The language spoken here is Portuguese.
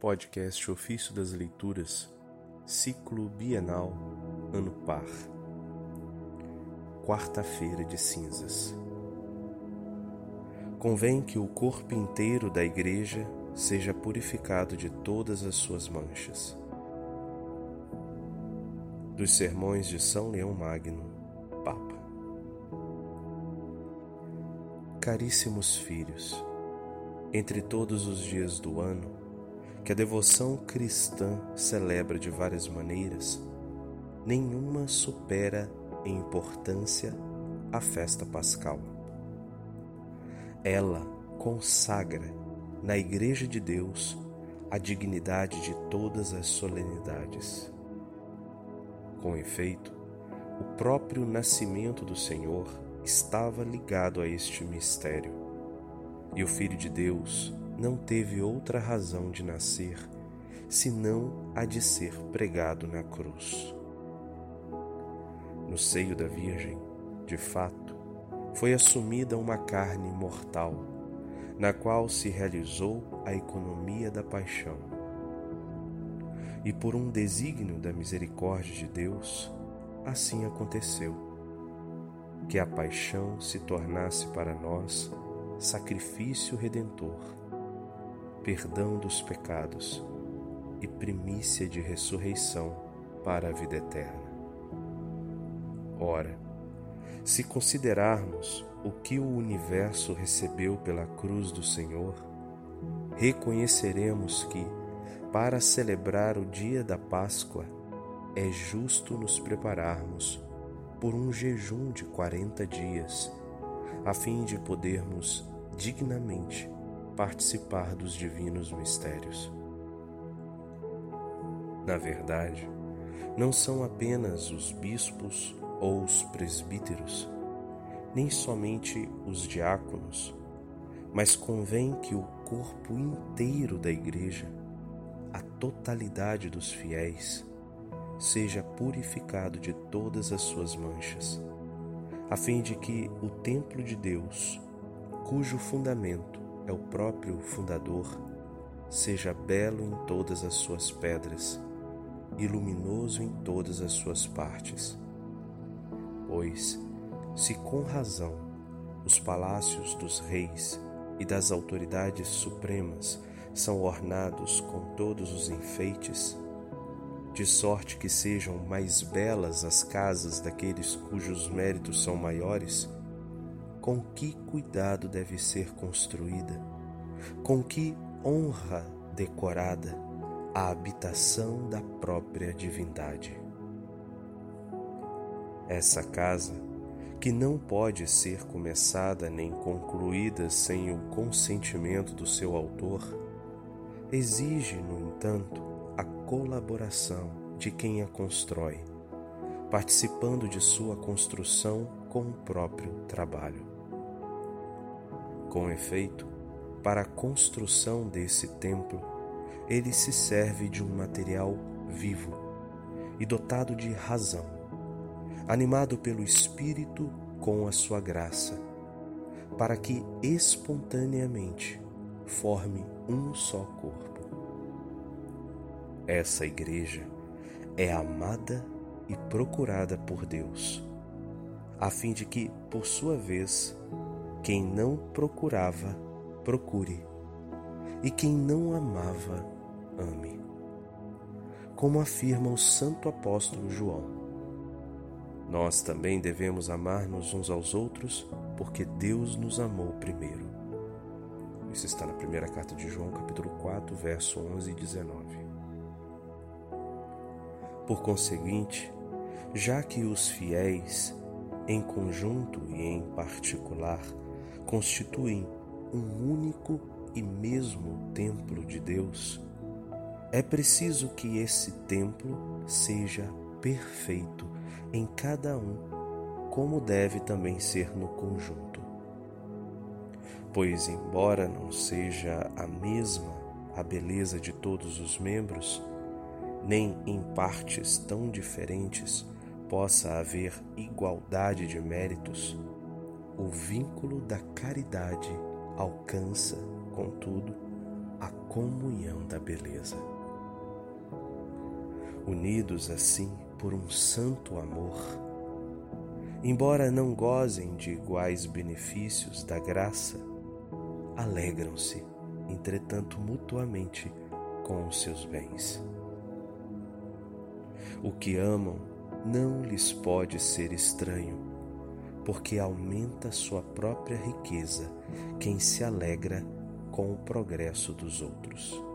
Podcast Ofício das Leituras, Ciclo Bienal, Ano Par. Quarta-feira de Cinzas. Convém que o corpo inteiro da Igreja seja purificado de todas as suas manchas. Dos Sermões de São Leão Magno, Papa. Caríssimos filhos, entre todos os dias do ano, que a devoção cristã celebra de várias maneiras, nenhuma supera em importância a festa pascal. Ela consagra na Igreja de Deus a dignidade de todas as solenidades. Com efeito, o próprio nascimento do Senhor estava ligado a este mistério, e o Filho de Deus não teve outra razão de nascer senão a de ser pregado na cruz. No seio da Virgem, de fato, foi assumida uma carne mortal, na qual se realizou a economia da paixão. E por um desígnio da misericórdia de Deus, assim aconteceu, que a paixão se tornasse para nós sacrifício redentor perdão dos pecados e primícia de ressurreição para a vida eterna. Ora, se considerarmos o que o universo recebeu pela cruz do Senhor, reconheceremos que, para celebrar o dia da Páscoa, é justo nos prepararmos por um jejum de quarenta dias, a fim de podermos dignamente participar dos divinos mistérios. Na verdade, não são apenas os bispos ou os presbíteros, nem somente os diáconos, mas convém que o corpo inteiro da Igreja, a totalidade dos fiéis, seja purificado de todas as suas manchas, a fim de que o templo de Deus, cujo fundamento é o próprio fundador, seja belo em todas as suas pedras e luminoso em todas as suas partes. Pois, se com razão os palácios dos reis e das autoridades supremas são ornados com todos os enfeites, de sorte que sejam mais belas as casas daqueles cujos méritos são maiores, com que cuidado deve ser construída, com que honra decorada a habitação da própria divindade. Essa casa, que não pode ser começada nem concluída sem o consentimento do seu autor, exige, no entanto, a colaboração de quem a constrói, participando de sua construção com o próprio trabalho. Com efeito, para a construção desse templo, ele se serve de um material vivo e dotado de razão, animado pelo Espírito com a sua graça, para que espontaneamente forme um só corpo. Essa igreja é amada e procurada por Deus, a fim de que, por sua vez, quem não procurava, procure, e quem não amava, ame. Como afirma o santo apóstolo João. Nós também devemos amar-nos uns aos outros, porque Deus nos amou primeiro. Isso está na primeira carta de João, capítulo 4, verso 11 e 19. Por conseguinte, já que os fiéis, em conjunto e em particular, constituem um único e mesmo templo de Deus, é preciso que esse templo seja perfeito em cada um, como deve também ser no conjunto. Pois, embora não seja a mesma a beleza de todos os membros, nem em partes tão diferentes possa haver igualdade de méritos, o vínculo da caridade alcança, contudo, a comunhão da beleza. Unidos assim por um santo amor, embora não gozem de iguais benefícios da graça, alegram-se, entretanto, mutuamente com os seus bens. O que amam não lhes pode ser estranho, porque aumenta sua própria riqueza quem se alegra com o progresso dos outros.